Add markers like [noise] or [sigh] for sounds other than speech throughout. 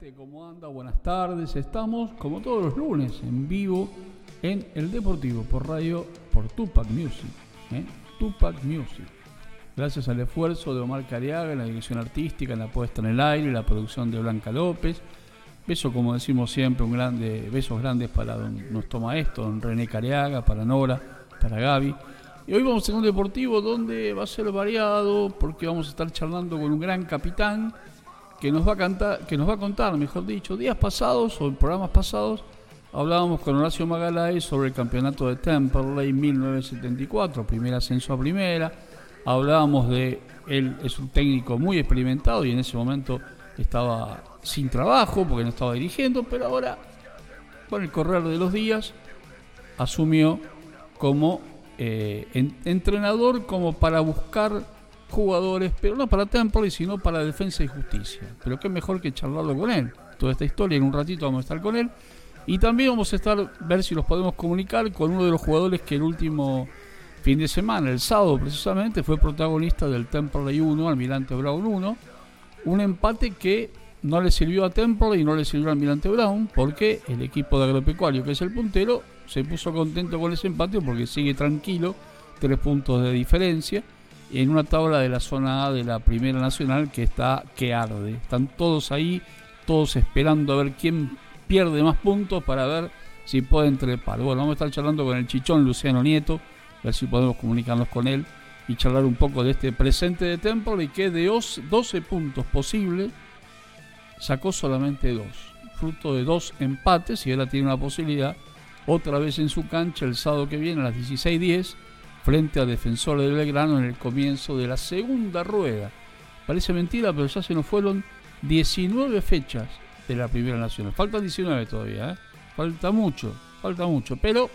Gente, ¿cómo anda? Buenas tardes. Estamos como todos los lunes en vivo en El Deportivo por radio por Tupac Music. ¿eh? Tupac Music. Gracias al esfuerzo de Omar Cariaga en la dirección artística, en la puesta en el aire, la producción de Blanca López. Beso, como decimos siempre, un grande, besos grandes para don, nuestro maestro, don René Cariaga, para Nora, para Gaby. Y hoy vamos a un deportivo donde va a ser variado porque vamos a estar charlando con un gran capitán que nos va a cantar, que nos va a contar, mejor dicho, días pasados o en programas pasados hablábamos con Horacio Magalay sobre el campeonato de Temperley 1974, primer ascenso a primera. Hablábamos de él es un técnico muy experimentado y en ese momento estaba sin trabajo porque no estaba dirigiendo, pero ahora con el correr de los días asumió como eh, entrenador como para buscar jugadores, pero no para Temple, sino para Defensa y Justicia. Pero qué mejor que charlarlo con él. Toda esta historia, en un ratito vamos a estar con él. Y también vamos a estar, ver si los podemos comunicar con uno de los jugadores que el último fin de semana, el sábado precisamente, fue protagonista del Temple 1, Almirante Brown 1. Un empate que no le sirvió a Temple y no le sirvió a Almirante Brown, porque el equipo de agropecuario, que es el puntero, se puso contento con ese empate porque sigue tranquilo, tres puntos de diferencia en una tabla de la zona A de la Primera Nacional que está que arde. Están todos ahí, todos esperando a ver quién pierde más puntos para ver si pueden trepar. Bueno, vamos a estar charlando con el chichón Luciano Nieto, a ver si podemos comunicarnos con él y charlar un poco de este presente de Temple y que de 12 puntos posibles sacó solamente dos, fruto de dos empates y ahora tiene una posibilidad otra vez en su cancha el sábado que viene a las 16.10 frente a Defensores de Belgrano en el comienzo de la segunda rueda. Parece mentira, pero ya se nos fueron 19 fechas de la Primera Nacional. Faltan 19 todavía, ¿eh? falta mucho, falta mucho, pero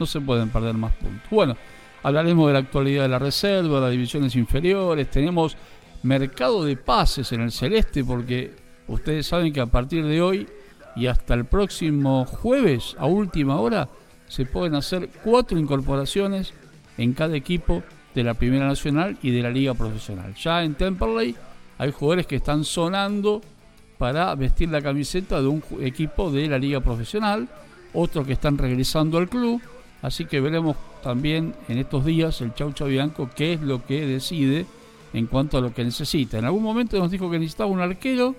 no se pueden perder más puntos. Bueno, hablaremos de la actualidad de la reserva, de las divisiones inferiores, tenemos mercado de pases en el celeste porque ustedes saben que a partir de hoy y hasta el próximo jueves a última hora se pueden hacer cuatro incorporaciones en cada equipo de la Primera Nacional y de la Liga Profesional. Ya en Temperley hay jugadores que están sonando para vestir la camiseta de un equipo de la Liga Profesional, otros que están regresando al club, así que veremos también en estos días el Chaucho Bianco qué es lo que decide en cuanto a lo que necesita. En algún momento nos dijo que necesitaba un arquero,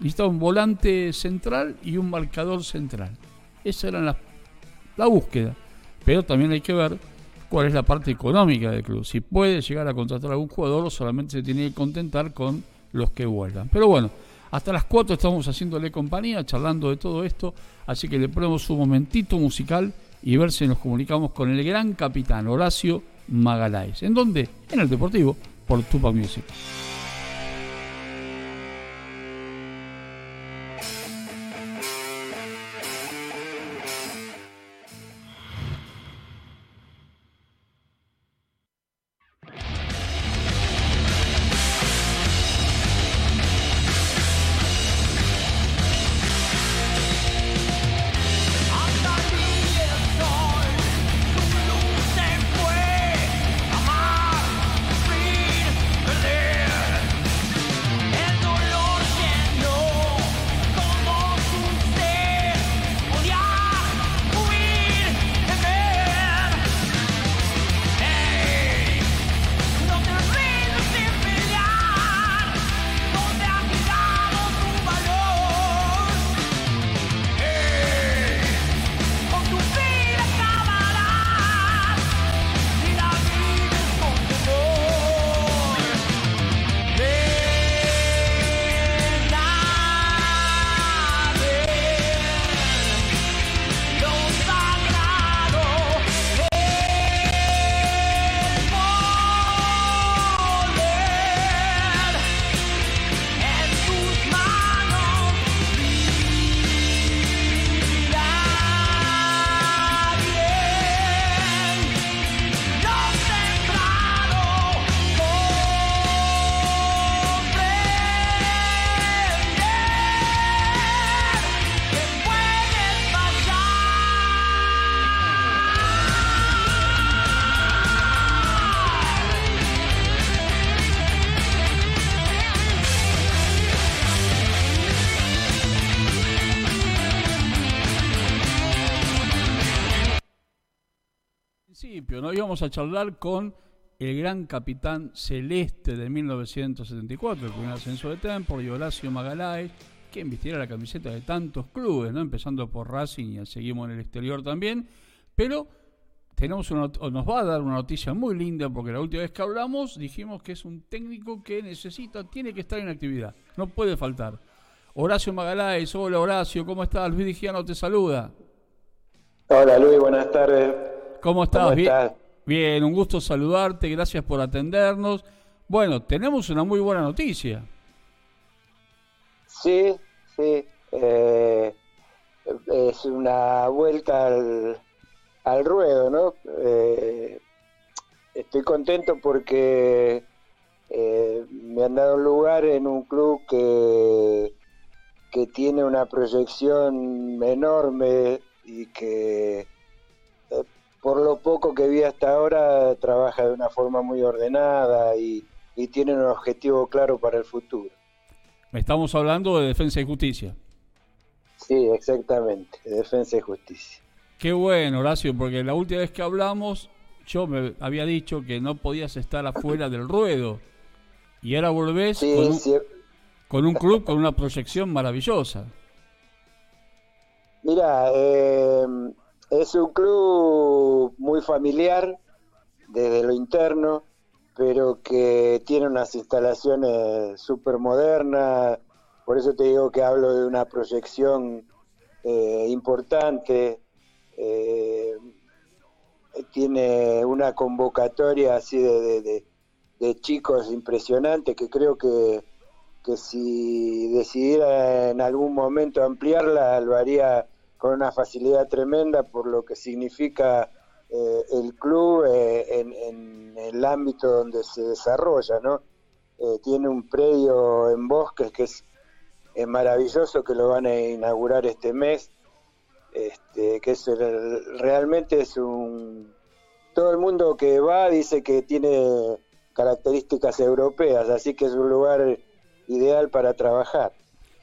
necesitaba un volante central y un marcador central. Esa era la, la búsqueda. Pero también hay que ver cuál es la parte económica del club. Si puede llegar a contratar a algún jugador solamente se tiene que contentar con los que vuelvan. Pero bueno, hasta las 4 estamos haciéndole compañía, charlando de todo esto, así que le ponemos un momentito musical y ver si nos comunicamos con el gran capitán Horacio Magaláes. ¿En dónde? En el Deportivo, por Tupac Music. Principio, ¿no? Íbamos a charlar con el gran capitán celeste de 1974, el primer ascenso de Tempo, y Horacio Magalay, quien vistiera la camiseta de tantos clubes, ¿no? Empezando por Racing y seguimos en el exterior también, pero tenemos nos va a dar una noticia muy linda porque la última vez que hablamos dijimos que es un técnico que necesita, tiene que estar en actividad, no puede faltar. Horacio Magaláes, hola Horacio, ¿cómo estás? Luis Digiano te saluda. Hola Luis, buenas tardes. ¿Cómo estás? Bien, bien, un gusto saludarte, gracias por atendernos. Bueno, tenemos una muy buena noticia. Sí, sí, eh, es una vuelta al al ruedo, ¿no? Eh, estoy contento porque eh, me han dado un lugar en un club que, que tiene una proyección enorme y que por lo poco que vi hasta ahora trabaja de una forma muy ordenada y, y tiene un objetivo claro para el futuro. Estamos hablando de defensa y justicia. Sí, exactamente, defensa y justicia. Qué bueno, Horacio, porque la última vez que hablamos yo me había dicho que no podías estar afuera del ruedo. Y ahora volvés con, un, club con una proyección maravillosa. Mira, eh, es un club muy familiar desde lo interno, pero que tiene unas instalaciones súper modernas. Por eso te digo que hablo de una proyección eh, importante eh, tiene una convocatoria así de, chicos impresionante que creo que, que si decidiera en algún momento ampliarla lo haría con una facilidad tremenda por lo que significa eh, el club eh, en, el ámbito donde se desarrolla, ¿no? Eh, tiene un predio en Bosques que es, es maravilloso, que lo van a inaugurar este mes, este, que es realmente es un... Todo el mundo que va dice que tiene características europeas, así que es un lugar ideal para trabajar.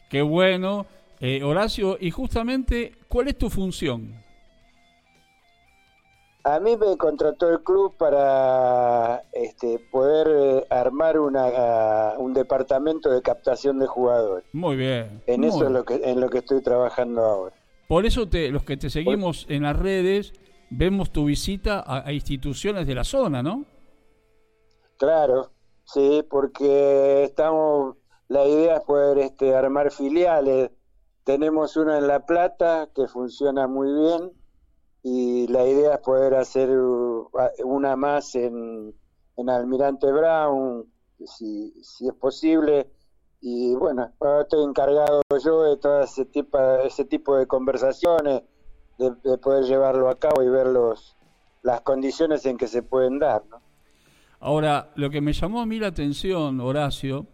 Qué bueno. Eh, Horacio, y justamente, ¿cuál es tu función? A mí me contrató el club para este, poder eh, armar una, un departamento de captación de jugadores. Muy bien. En eso es lo que, en lo que estoy trabajando ahora. Por eso te, los que te seguimos en las redes vemos tu visita a, instituciones de la zona, ¿no? Claro, sí, porque estamos, la idea es poder este, armar filiales. Tenemos una en La Plata que funciona muy bien y la idea es poder hacer una más en, en Almirante Brown, si, si es posible y bueno, estoy encargado yo de todo ese tipo, ese tipo de conversaciones, de, poder llevarlo a cabo y ver los, las condiciones en que se pueden dar. ¿no? Ahora, lo que me llamó a mí la atención, Horacio,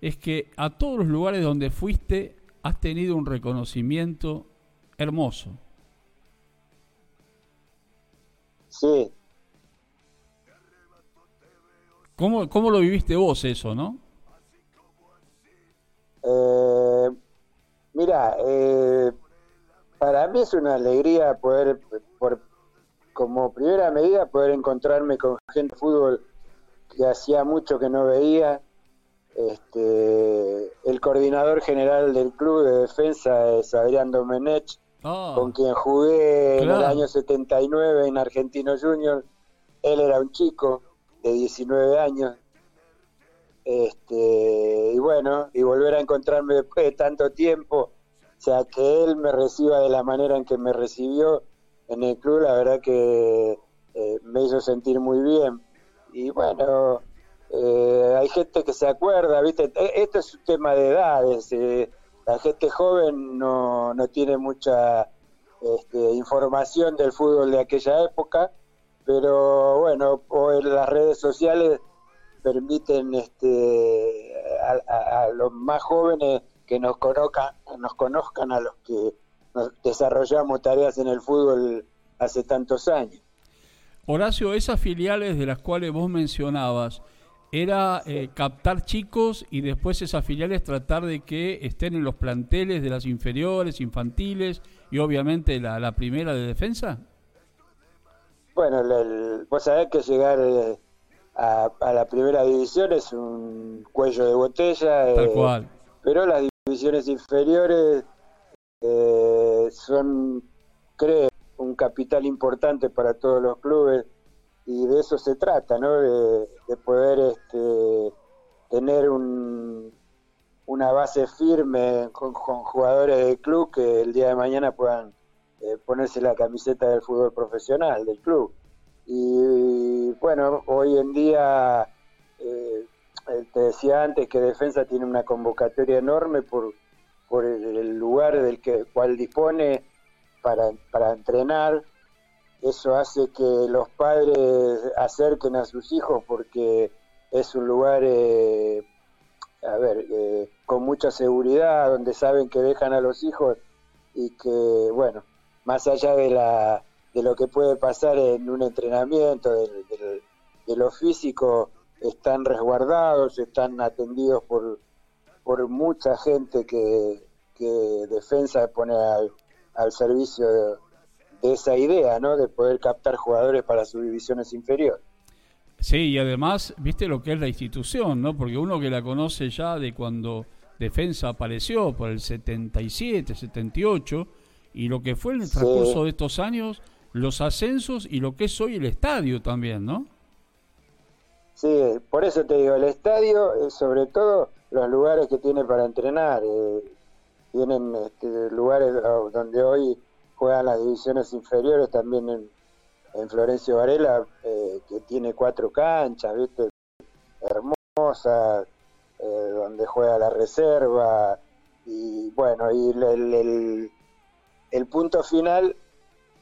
es que a todos los lugares donde fuiste has tenido un reconocimiento hermoso. Sí. ¿Cómo, cómo lo viviste vos eso, no? Eh, mira, eh, para mí es una alegría poder, por, como primera medida, poder encontrarme con gente de fútbol que hacía mucho que no veía. Este, el coordinador general del club de defensa es Adrián Domenech, ah. con quien jugué en el año 79 en Argentino Junior. Él era un chico de 19 años este, y bueno, y volver a encontrarme después de tanto tiempo, o sea, que él me reciba de la manera en que me recibió en el club, la verdad que eh, me hizo sentir muy bien. Y bueno, eh, hay gente que se acuerda, ¿viste? E, esto es un tema de edades. Eh, la gente joven no, no tiene mucha este, información del fútbol de aquella época, pero bueno, hoy las redes sociales permiten este, a, los más jóvenes que nos conozcan, nos conozcan a los que desarrollamos tareas en el fútbol hace tantos años. Horacio, esas filiales de las cuales vos mencionabas, ¿era eh, captar chicos y después esas filiales tratar de que estén en los planteles de las inferiores, infantiles y obviamente la, la primera de defensa? bueno, vos sabés que llegar eh, a, la primera división es un cuello de botella. Tal cual. Pero las divisiones inferiores son, creo, un capital importante para todos los clubes y de eso se trata, ¿no? De, poder este, tener un, una base firme con, jugadores del club que el día de mañana puedan eh, ponerse la camiseta del fútbol profesional del club. Y bueno, hoy en día, eh, te decía antes que Defensa tiene una convocatoria enorme por, por el lugar del que, cual dispone para, para entrenar eso hace que los padres acerquen a sus hijos porque es un lugar, eh, a ver, eh, con mucha seguridad, donde saben que dejan a los hijos y que, bueno, más allá de, la, de lo que puede pasar en un entrenamiento, de, lo físico, están resguardados, están atendidos por, por mucha gente que, que Defensa pone al, al servicio de de esa idea, ¿no? De poder captar jugadores para sus divisiones inferiores. Sí, y además, viste lo que es la institución, ¿no? Porque uno que la conoce ya de cuando Defensa apareció, por el 77, 78, y lo que fue en el transcurso de estos años, los ascensos y lo que es hoy el estadio también, ¿no? Sí, por eso te digo, el estadio, sobre todo los lugares que tiene para entrenar, eh, tienen este, lugares donde hoy juegan las divisiones inferiores también en, Florencio Varela, eh, que tiene cuatro canchas, ¿viste? Hermosas, eh, donde juega la reserva. Y bueno, y el, el, punto final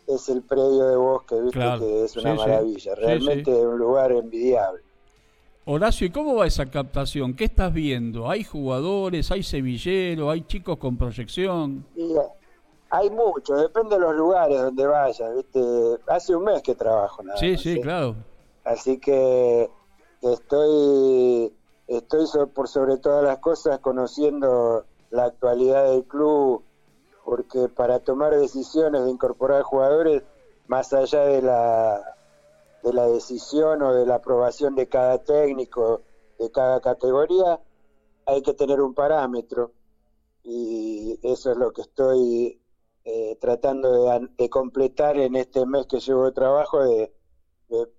es el predio de bosque, ¿viste? Que es una maravilla, realmente es un lugar envidiable. Horacio, ¿y cómo va esa captación? ¿Qué estás viendo? ¿Hay jugadores, hay semilleros, hay chicos con proyección? Hay mucho, depende de los lugares donde vaya, ¿viste? Hace un mes que trabajo, nada Sí, sí, claro. Así que estoy, estoy por sobre todas las cosas conociendo la actualidad del club, porque para tomar decisiones de incorporar jugadores, más allá de la, de la decisión o de la aprobación de cada técnico, de cada categoría, hay que tener un parámetro. Y eso es lo que estoy eh, tratando de, completar en este mes que llevo de trabajo de,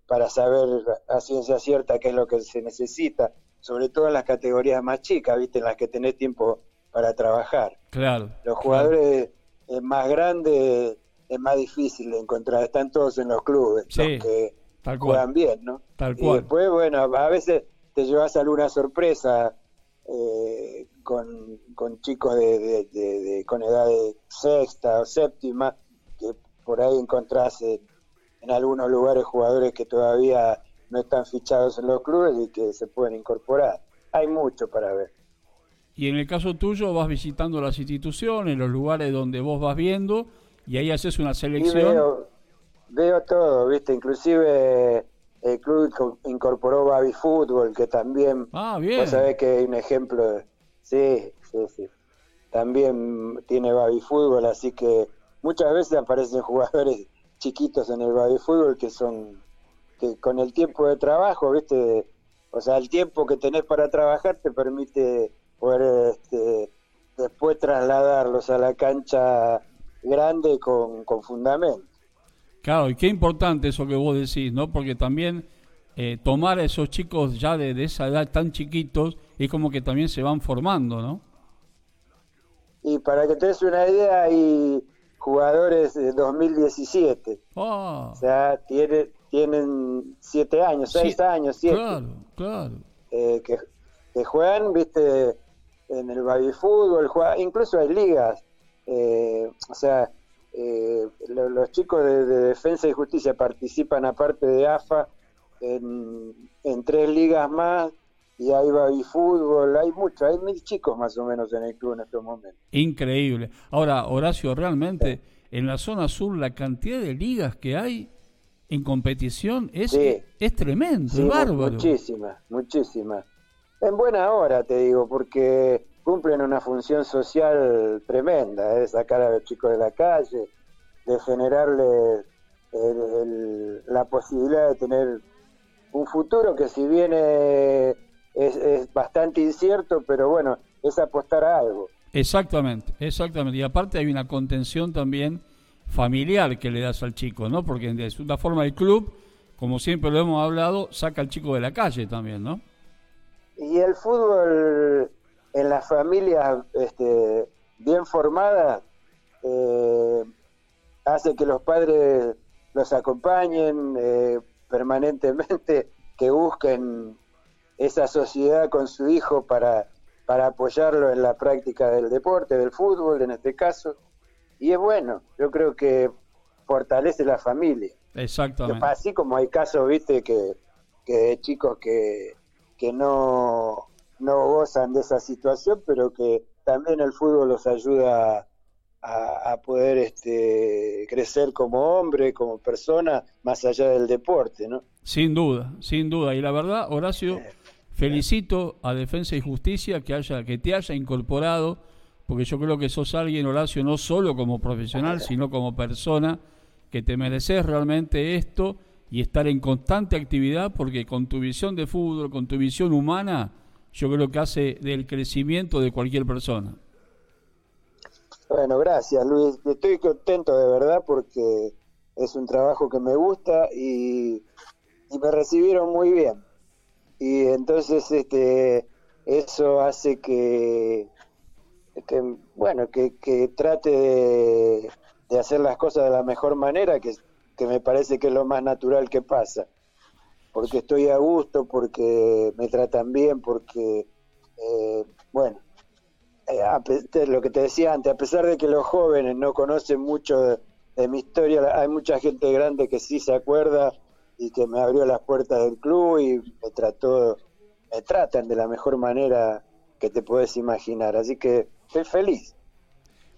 para saber a ciencia cierta qué es lo que se necesita, sobre todo en las categorías más chicas, ¿viste? en las que tenés tiempo para trabajar. Claro. Los jugadores eh, más grandes es más difícil de encontrar, están todos en los clubes, que juegan bien, ¿no? Tal cual. Y después, bueno, a veces te llevas alguna sorpresa eh, con, con, chicos de, con edad de sexta o séptima, que por ahí encontrás en, algunos lugares jugadores que todavía no están fichados en los clubes y que se pueden incorporar. Hay mucho para ver. Y en el caso tuyo vas visitando las instituciones, los lugares donde vos vas viendo y ahí haces una selección. Veo, veo, todo, viste, inclusive el club incorporó Baby Fútbol, que también, ah, bien. vos que hay un ejemplo, sí, sí, sí, también tiene Baby Fútbol, así que muchas veces aparecen [laughs] jugadores chiquitos en el Baby Fútbol que son, que con el tiempo de trabajo, viste, o sea, el tiempo que tenés para trabajar te permite poder este, después trasladarlos a la cancha grande con, con fundamento. Claro, y qué importante eso que vos decís, ¿no? Porque también eh, tomar a esos chicos ya de, esa edad tan chiquitos es como que también se van formando, ¿no? Y para que te des una idea, hay jugadores de 2017. Ah. O sea, tiene, tienen siete años, seis años, siete. Claro, claro. Eh, que, juegan, viste, en el baby fútbol, incluso hay ligas. Eh, o sea, eh, los chicos de, Defensa y Justicia participan aparte de AFA en, tres ligas más y hay baby fútbol, hay mucho, hay mil chicos más o menos en el club en estos momentos. Increíble. Ahora, Horacio, realmente en la zona sur la cantidad de ligas que hay en competición es, es tremendo, es bárbaro. Muchísimas, muchísimas. En buena hora, te digo, porque cumplen una función social tremenda, de ¿eh? sacar a los chicos de la calle, de generarles la posibilidad de tener un futuro que si bien es, es, bastante incierto, pero bueno, es apostar a algo. Exactamente, exactamente. Y aparte hay una contención también familiar que le das al chico, ¿no? Porque de una forma el club, como siempre lo hemos hablado, saca al chico de la calle también, ¿no? Y el fútbol en las familias este, bien formadas eh, hace que los padres los acompañen eh, permanentemente, [laughs] que busquen esa sociedad con su hijo para, para apoyarlo en la práctica del deporte, del fútbol en este caso. Y es bueno, yo creo que fortalece la familia. Exactamente. Así como hay casos, viste, que, que de chicos que, que no, no gozan de esa situación, pero que también el fútbol los ayuda a, poder este, crecer como hombre, como persona, más allá del deporte, ¿no? Sin duda, sin duda. Y la verdad, Horacio, felicito a Defensa y Justicia que, haya, que te haya incorporado, porque yo creo que sos alguien, Horacio, no solo como profesional, sino como persona, que te mereces realmente esto y estar en constante actividad, porque con tu visión de fútbol, con tu visión humana, yo creo que hace del crecimiento de cualquier persona. Bueno, gracias Luis. Estoy contento de verdad porque es un trabajo que me gusta y, me recibieron muy bien. Y entonces este eso hace que, que bueno, que, que trate de, de, hacer las cosas de la mejor manera, que, que me parece que es lo más natural que pasa porque estoy a gusto, porque me tratan bien, porque, eh, bueno, eh, lo que te decía antes, a pesar de que los jóvenes no conocen mucho de, mi historia, hay mucha gente grande que sí se acuerda y que me abrió las puertas del club y me trató, me tratan de la mejor manera que te puedes imaginar, así que estoy feliz.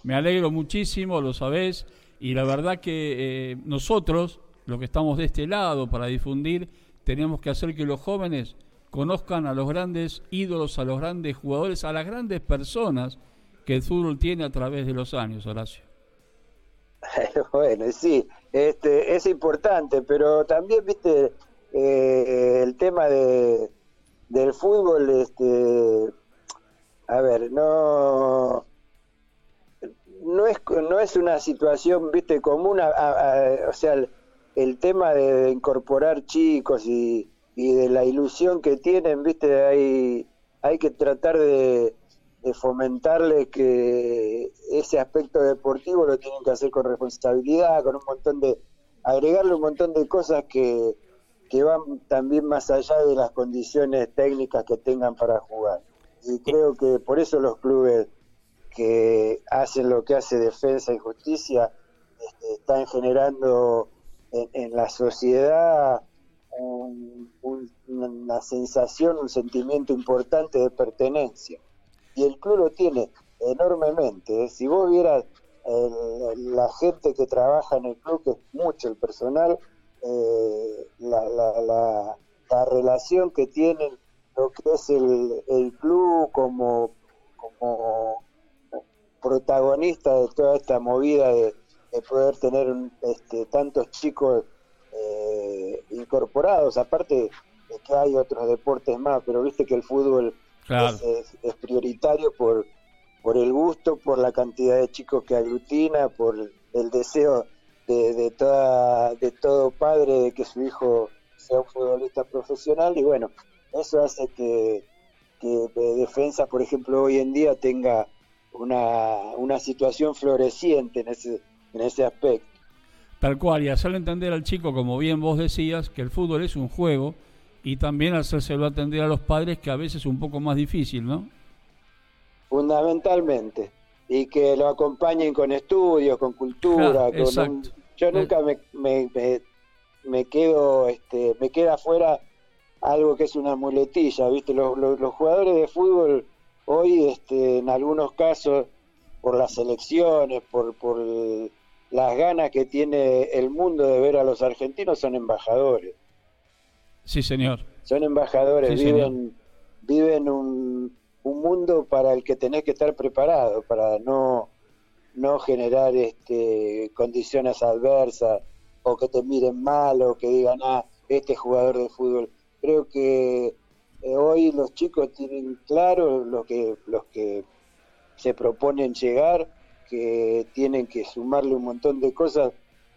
Me alegro muchísimo, lo sabés, y la verdad que eh, nosotros, los que estamos de este lado para difundir, tenemos que hacer que los jóvenes conozcan a los grandes ídolos, a los grandes jugadores, a las grandes personas que el fútbol tiene a través de los años, Horacio. [laughs] Bueno, sí, este, es importante, pero también, viste, eh, el tema de, del fútbol, este, a ver, no, no es, no es una situación, viste, común, o sea, el tema de, incorporar chicos y, de la ilusión que tienen, viste, hay, hay que tratar de, de fomentarles que ese aspecto deportivo lo tienen que hacer con responsabilidad, con un montón de, agregarle un montón de cosas que, que van también más allá de las condiciones técnicas que tengan para jugar. Y creo que por eso los clubes que hacen lo que hace Defensa y Justicia este, están generando en, la sociedad una sensación, un sentimiento importante de pertenencia. Y el club lo tiene enormemente. ¿eh? Si vos vieras la gente que trabaja en el club, que es mucho el personal, eh, la, relación que tienen lo que es el, el club como, como protagonista de toda esta movida de, de poder tener este, tantos chicos eh, incorporados, aparte de que hay otros deportes más, pero viste que el fútbol es, prioritario por, por el gusto, por la cantidad de chicos que aglutina, por el deseo de, toda, de todo padre de que su hijo sea un futbolista profesional. Y bueno, eso hace que, que Defensa, por ejemplo, hoy en día tenga una, una situación floreciente en ese en ese aspecto. Tal cual, y hacerle entender al chico, como bien vos decías, que el fútbol es un juego y también hacérselo entender a los padres que a veces es un poco más difícil, ¿no? Fundamentalmente. Y que lo acompañen con estudios, con cultura. con yo nunca me, me, me, quedo, este, me queda afuera algo que es una muletilla, ¿viste? Los, los, los jugadores de fútbol hoy, este, en algunos casos, por las elecciones, por, por las ganas que tiene el mundo de ver a los argentinos, son embajadores. Sí, señor. Son embajadores, viven, viven un, un, mundo para el que tenés que estar preparado, para no, no generar este, condiciones adversas o que te miren mal o que digan, ah, este jugador de fútbol. Creo que eh, hoy los chicos tienen claro lo que, los que se proponen llegar, que tienen que sumarle un montón de cosas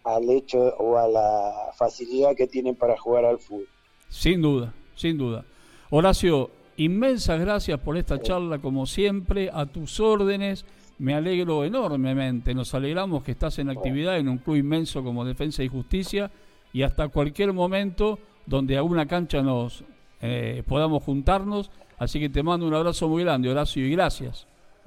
al hecho o a la facilidad que tienen para jugar al fútbol. Sin duda, sin duda. Horacio, inmensas gracias por esta charla, como siempre, a tus órdenes. Me alegro enormemente, nos alegramos que estás en actividad en un club inmenso como Defensa y Justicia y hasta cualquier momento donde a una cancha nos eh, podamos juntarnos. Así que te mando un abrazo muy grande, Horacio, y gracias.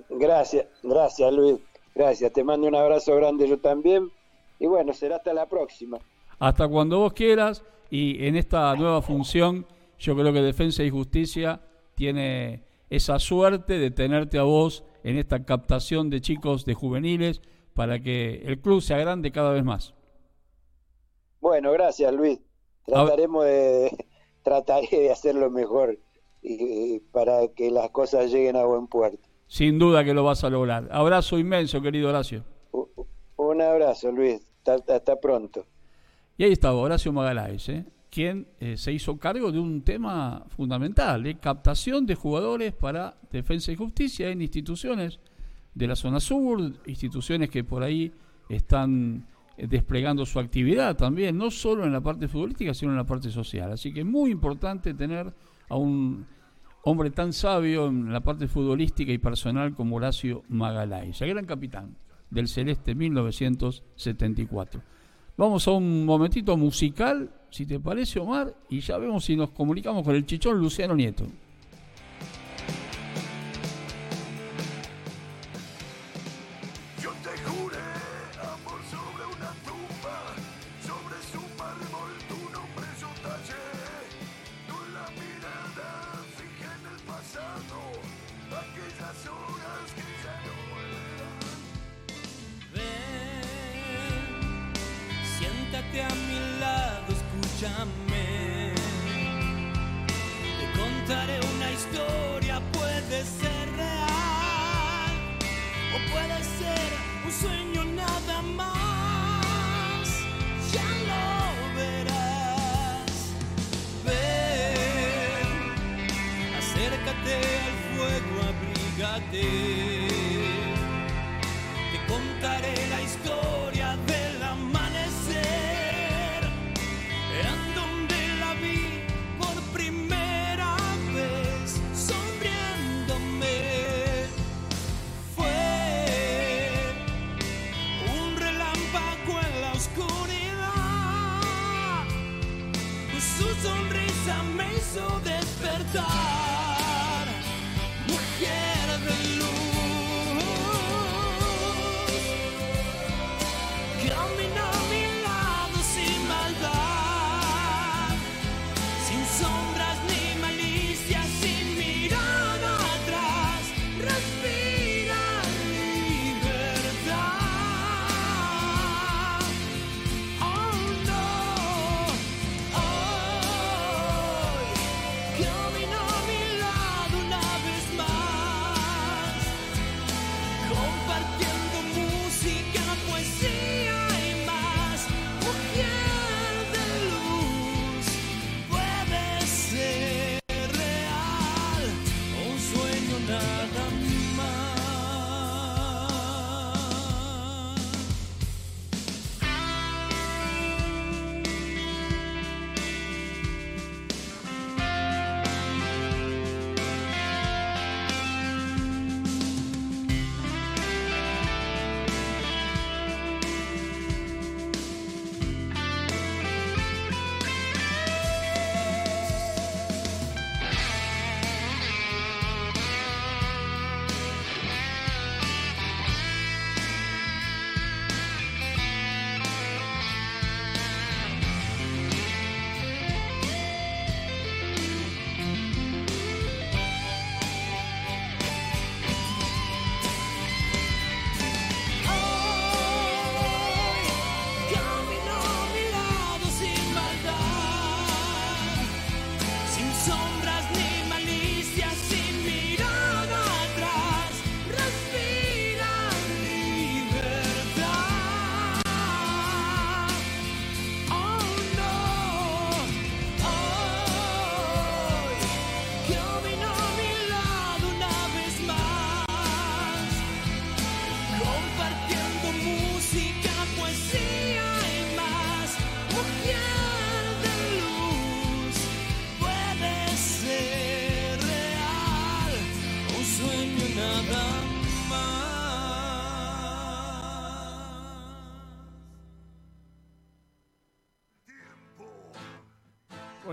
Gracias, gracias Luis, gracias. Te mando un abrazo grande yo también. Y bueno, será hasta la próxima. Hasta cuando vos quieras y en esta nueva función yo creo que Defensa y Justicia tiene esa suerte de tenerte a vos en esta captación de chicos de juveniles para que el club sea grande cada vez más. Bueno, gracias Luis. Trataremos de [laughs] trataré de hacerlo mejor y, para que las cosas lleguen a buen puerto. Sin duda que lo vas a lograr. Abrazo inmenso, querido Horacio. Un abrazo, Luis. Hasta, pronto. Y ahí estaba Horacio Magaláes, ¿eh? quien eh, se hizo cargo de un tema fundamental, de captación de jugadores para defensa y justicia en instituciones de la zona sur, instituciones que por ahí están eh, desplegando su actividad también, no solo en la parte futbolística, sino en la parte social. Así que es muy importante tener a un hombre tan sabio en la parte futbolística y personal como Horacio Magaláes, el gran capitán del Celeste 1974. Vamos a un momentito musical, si te parece, Omar, y ya vemos si nos comunicamos con el chichón Luciano Nieto. a mi lado, escúchame. Te contaré una historia, puede ser real o puede ser un sueño nada más. Ya lo verás. Ven, acércate al fuego, abrígate. Despertar, mujer de luz.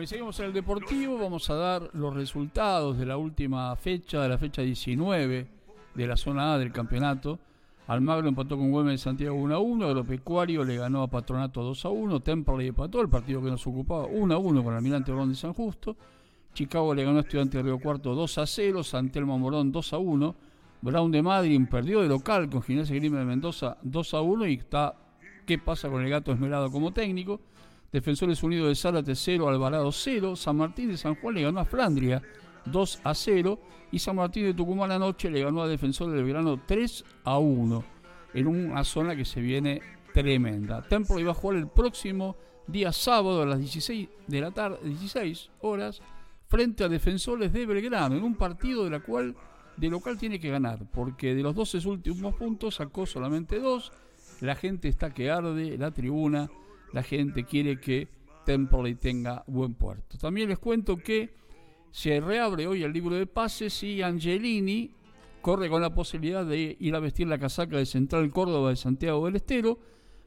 Bueno, seguimos en el Deportivo, vamos a dar los resultados de la última fecha, de la fecha 19 de la zona A del campeonato. Almagro empató con Güemes de Santiago 1 a 1, Agropecuario le ganó a Patronato 2 a 1, Temperley empató, el partido que nos ocupaba 1 a 1 con Almirante Ron de San Justo, Chicago le ganó a Estudiante de Río Cuarto 2 a 0, Santelmo Morón 2 a 1, Brown de Madrid perdió de local con Ginés Grima de Mendoza 2 a 1 y está qué pasa con el gato esmerado como técnico. Defensores Unidos de Zárate 0, Alvarado 0. San Martín de San Juan le ganó a Flandria 2 a 0. Y San Martín de Tucumán anoche le ganó a Defensor del Verano 3 a 1. En una zona que se viene tremenda. Templo iba a jugar el próximo día sábado a las 16 de la tarde, 16 horas, frente a Defensores de Belgrano, en un partido de la cual de local tiene que ganar, porque de los 12 últimos puntos sacó solamente dos. La gente está que arde, la tribuna la gente quiere que Temple tenga buen puerto. También les cuento que se reabre hoy el libro de pases y Angelini corre con la posibilidad de ir a vestir la casaca de Central Córdoba de Santiago del Estero,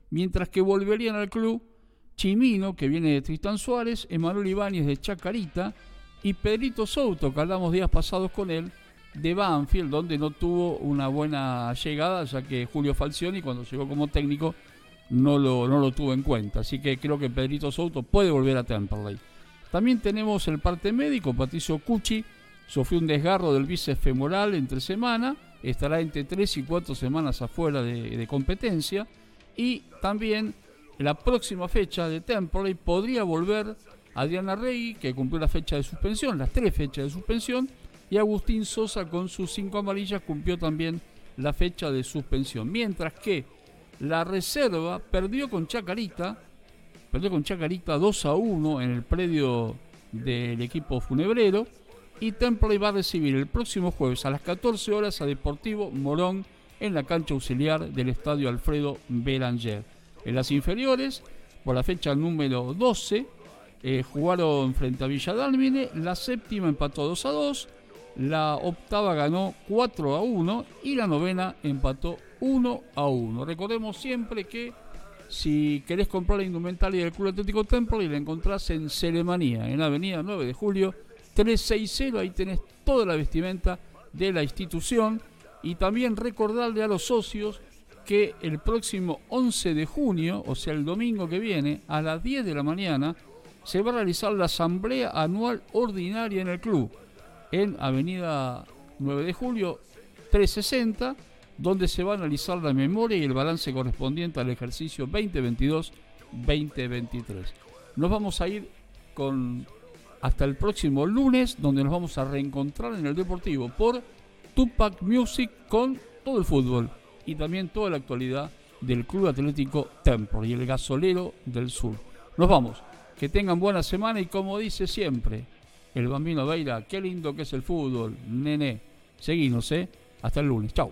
mientras que volverían al club Chimino, que viene de Tristán Suárez, Emanuel Ibáñez de Chacarita y Pedrito Souto, que hablamos días pasados con él, de Banfield, donde no tuvo una buena llegada, ya que Julio Falcioni, cuando llegó como técnico, no lo, no lo tuvo en cuenta. Así que creo que Pedrito Souto puede volver a Temperley. También tenemos el parte médico, Patricio Cucci sufrió un desgarro del bíceps femoral entre semana, estará entre 3 y 4 semanas afuera de, competencia y también la próxima fecha de Temperley podría volver Adriana Rey, que cumplió la fecha de suspensión, las tres fechas de suspensión, y Agustín Sosa con sus cinco amarillas cumplió también la fecha de suspensión. Mientras que la reserva perdió con Chacarita, perdió con Chacarita 2 a 1 en el predio del equipo funebrero. Y Temple va a recibir el próximo jueves a las 14 horas a Deportivo Morón en la cancha auxiliar del estadio Alfredo Belanger. En las inferiores, por la fecha número 12, eh, jugaron frente a Villa Dálmine, la séptima empató 2 a 2, la octava ganó 4 a 1 y la novena empató 1 a 1. Recordemos siempre que si querés comprar la indumentaria del Club Atlético Temple y la encontrás en Celemanía, en la avenida 9 de julio 360, ahí tenés toda la vestimenta de la institución. Y también recordarle a los socios que el próximo 11 de junio, o sea el domingo que viene, a las 10 de la mañana, se va a realizar la asamblea anual ordinaria en el club, en Avenida 9 de Julio 360 donde se va a analizar la memoria y el balance correspondiente al ejercicio 2022-2023. Nos vamos a ir con hasta el próximo lunes, donde nos vamos a reencontrar en el Deportivo por Tupac Music con todo el fútbol y también toda la actualidad del Club Atlético Temple y el gasolero del sur. Nos vamos. Que tengan buena semana y como dice siempre el bambino Beira, qué lindo que es el fútbol, nene. Seguimos, ¿eh? Hasta el lunes. Chao.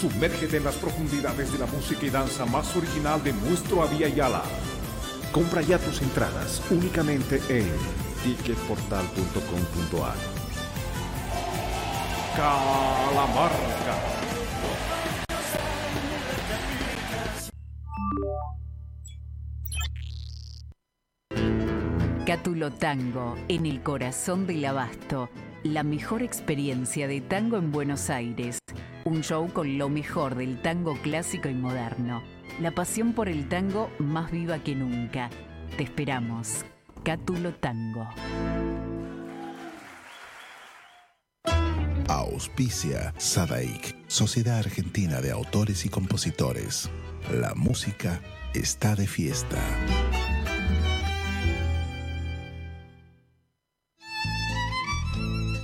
Sumérgete en las profundidades de la música y danza más original de nuestro Avia Yala. Compra ya tus entradas únicamente en ticketportal.com.ar. Calamarca. Catulo Tango, en el corazón del abasto. La mejor experiencia de tango en Buenos Aires. Un show con lo mejor del tango clásico y moderno. La pasión por el tango más viva que nunca. Te esperamos. Cátulo Tango. Auspicia Sadaik, Sociedad Argentina de Autores y Compositores. La música está de fiesta.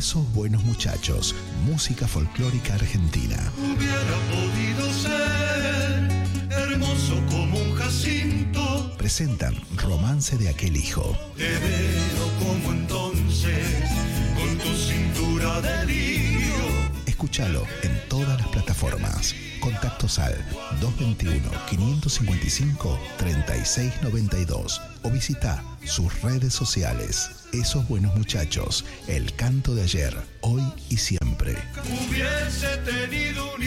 Esos buenos muchachos, música folclórica argentina. Hubiera podido ser hermoso como un jacinto. Presentan Romance de aquel hijo. Te veo como entonces, con tu cintura de lío. Escúchalo en todas las plataformas. Contactos al 221-555-3692 o visita sus redes sociales. Esos buenos muchachos, el canto de ayer, hoy y siempre. Hubiese tenido un